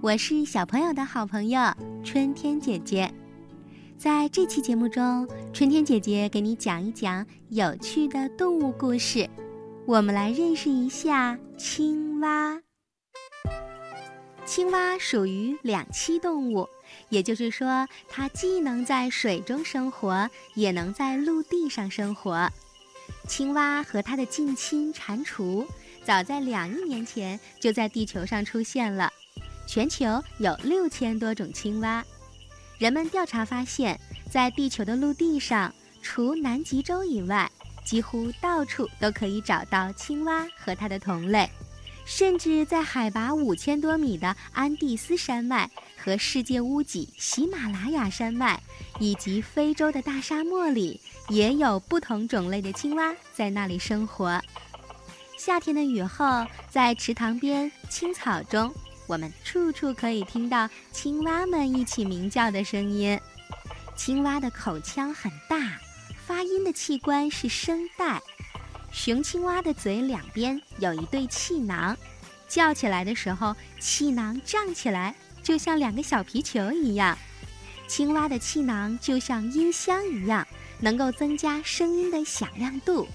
我是小朋友的好朋友春天姐姐。在这期节目中，春天姐姐给你讲一讲有趣的动物故事。我们来认识一下青蛙。青蛙属于两栖动物，也就是说，它既能在水中生活，也能在陆地上生活。青蛙和它的近亲蟾蜍，早在两亿年前就在地球上出现了。全球有六千多种青蛙。人们调查发现，在地球的陆地上，除南极洲以外，几乎到处都可以找到青蛙和它的同类，甚至在海拔五千多米的安第斯山脉和世界屋脊喜马拉雅山脉，以及非洲的大沙漠里，也有不同种类的青蛙在那里生活。夏天的雨后，在池塘边、青草中。我们处处可以听到青蛙们一起鸣叫的声音。青蛙的口腔很大，发音的器官是声带。雄青蛙的嘴两边有一对气囊，叫起来的时候，气囊胀起来，就像两个小皮球一样。青蛙的气囊就像音箱一样，能够增加声音的响亮度。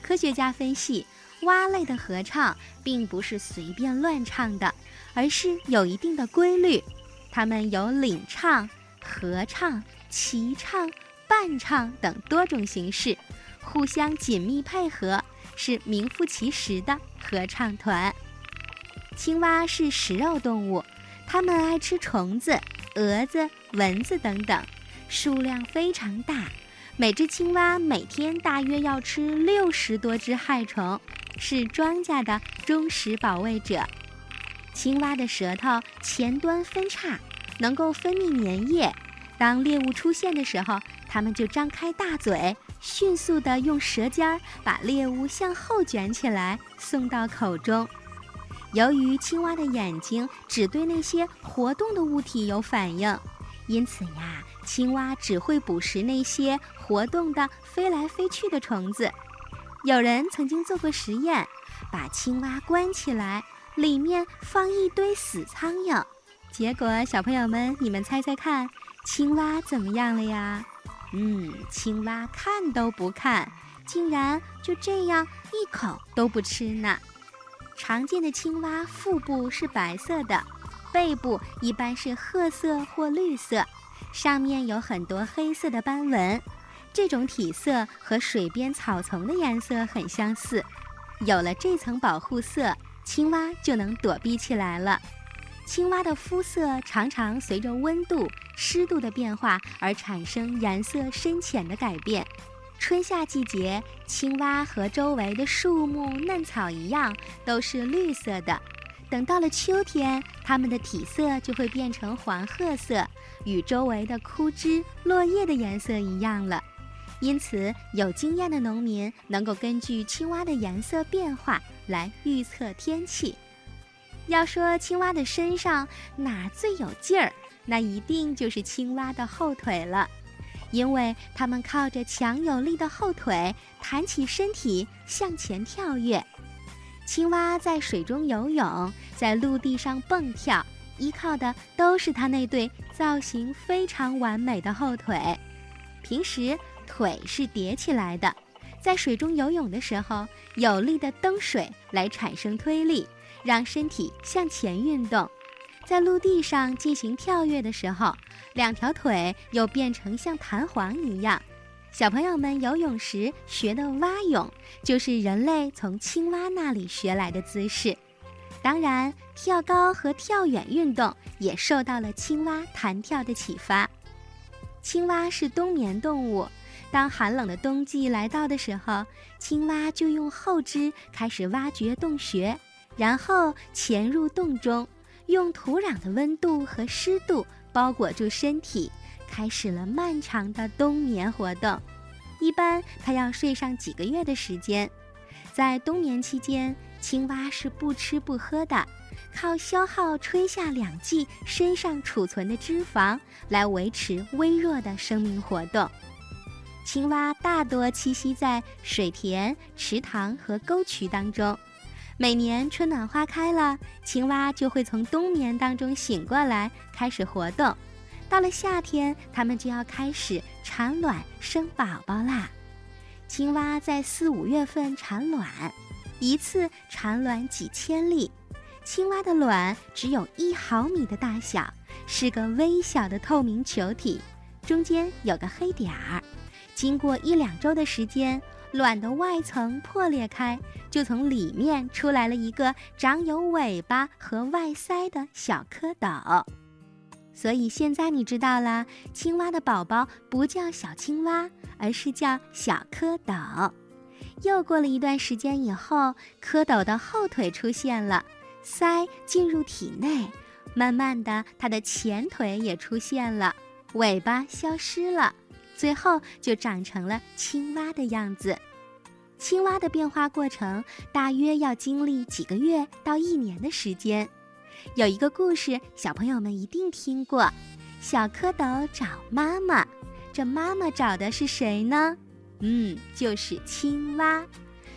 科学家分析。蛙类的合唱并不是随便乱唱的，而是有一定的规律。它们有领唱、合唱、齐唱、伴唱等多种形式，互相紧密配合，是名副其实的合唱团。青蛙是食肉动物，它们爱吃虫子、蛾子、蚊子等等，数量非常大。每只青蛙每天大约要吃六十多只害虫。是庄稼的忠实保卫者。青蛙的舌头前端分叉，能够分泌粘液。当猎物出现的时候，它们就张开大嘴，迅速地用舌尖儿把猎物向后卷起来，送到口中。由于青蛙的眼睛只对那些活动的物体有反应，因此呀，青蛙只会捕食那些活动的、飞来飞去的虫子。有人曾经做过实验，把青蛙关起来，里面放一堆死苍蝇，结果小朋友们，你们猜猜看，青蛙怎么样了呀？嗯，青蛙看都不看，竟然就这样一口都不吃呢。常见的青蛙腹部是白色的，背部一般是褐色或绿色，上面有很多黑色的斑纹。这种体色和水边草丛的颜色很相似，有了这层保护色，青蛙就能躲避起来了。青蛙的肤色常常随着温度、湿度的变化而产生颜色深浅的改变。春夏季节，青蛙和周围的树木、嫩草一样，都是绿色的。等到了秋天，它们的体色就会变成黄褐色，与周围的枯枝、落叶的颜色一样了。因此，有经验的农民能够根据青蛙的颜色变化来预测天气。要说青蛙的身上哪最有劲儿，那一定就是青蛙的后腿了，因为它们靠着强有力的后腿弹起身体向前跳跃。青蛙在水中游泳，在陆地上蹦跳，依靠的都是它那对造型非常完美的后腿。平时。腿是叠起来的，在水中游泳的时候，有力的蹬水来产生推力，让身体向前运动；在陆地上进行跳跃的时候，两条腿又变成像弹簧一样。小朋友们游泳时学的蛙泳，就是人类从青蛙那里学来的姿势。当然，跳高和跳远运动也受到了青蛙弹跳的启发。青蛙是冬眠动物。当寒冷的冬季来到的时候，青蛙就用后肢开始挖掘洞穴，然后潜入洞中，用土壤的温度和湿度包裹住身体，开始了漫长的冬眠活动。一般它要睡上几个月的时间。在冬眠期间，青蛙是不吃不喝的，靠消耗春夏两季身上储存的脂肪来维持微弱的生命活动。青蛙大多栖息在水田、池塘和沟渠当中，每年春暖花开了，青蛙就会从冬眠当中醒过来，开始活动。到了夏天，它们就要开始产卵生宝宝啦。青蛙在四五月份产卵，一次产卵几千粒。青蛙的卵只有一毫米的大小，是个微小的透明球体，中间有个黑点儿。经过一两周的时间，卵的外层破裂开，就从里面出来了一个长有尾巴和外鳃的小蝌蚪。所以现在你知道了，青蛙的宝宝不叫小青蛙，而是叫小蝌蚪。又过了一段时间以后，蝌蚪的后腿出现了。鳃进入体内，慢慢的，它的前腿也出现了，尾巴消失了，最后就长成了青蛙的样子。青蛙的变化过程大约要经历几个月到一年的时间。有一个故事，小朋友们一定听过：小蝌蚪找妈妈，这妈妈找的是谁呢？嗯，就是青蛙。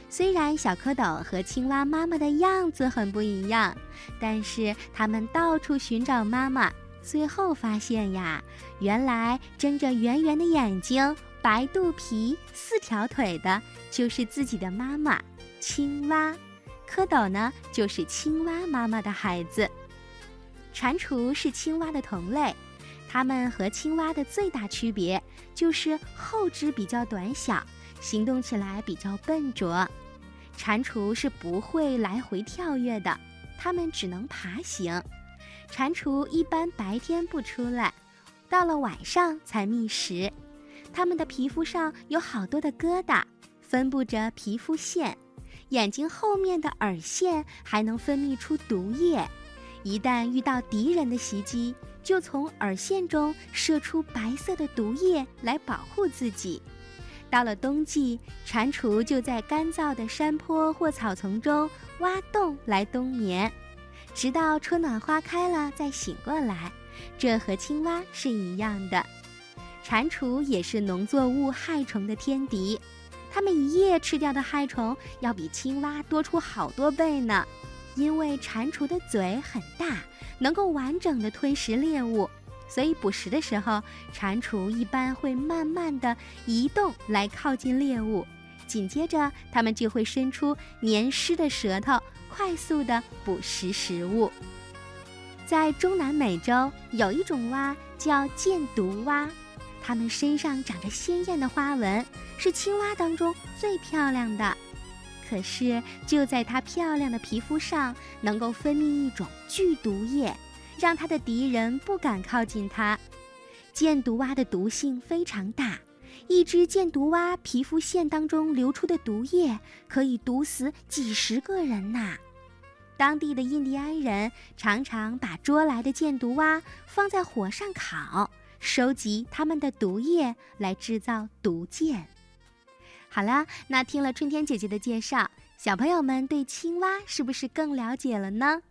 虽然小蝌蚪和青蛙妈妈的样子很不一样，但是它们到处寻找妈妈，最后发现呀，原来睁着圆圆的眼睛、白肚皮、四条腿的，就是自己的妈妈——青蛙。蝌蚪呢，就是青蛙妈妈的孩子。蟾蜍是青蛙的同类，它们和青蛙的最大区别就是后肢比较短小。行动起来比较笨拙，蟾蜍是不会来回跳跃的，它们只能爬行。蟾蜍一般白天不出来，到了晚上才觅食。它们的皮肤上有好多的疙瘩，分布着皮肤腺。眼睛后面的耳腺还能分泌出毒液，一旦遇到敌人的袭击，就从耳腺中射出白色的毒液来保护自己。到了冬季，蟾蜍就在干燥的山坡或草丛中挖洞来冬眠，直到春暖花开了再醒过来。这和青蛙是一样的。蟾蜍也是农作物害虫的天敌，它们一夜吃掉的害虫要比青蛙多出好多倍呢。因为蟾蜍的嘴很大，能够完整的吞食猎物。所以捕食的时候，蟾蜍一般会慢慢的移动来靠近猎物，紧接着它们就会伸出黏湿的舌头，快速的捕食食物。在中南美洲有一种蛙叫箭毒蛙，它们身上长着鲜艳的花纹，是青蛙当中最漂亮的。可是就在它漂亮的皮肤上，能够分泌一种剧毒液。让它的敌人不敢靠近它。箭毒蛙的毒性非常大，一只箭毒蛙皮肤腺当中流出的毒液可以毒死几十个人呐。当地的印第安人常常把捉来的箭毒蛙放在火上烤，收集它们的毒液来制造毒箭。好了，那听了春天姐姐的介绍，小朋友们对青蛙是不是更了解了呢？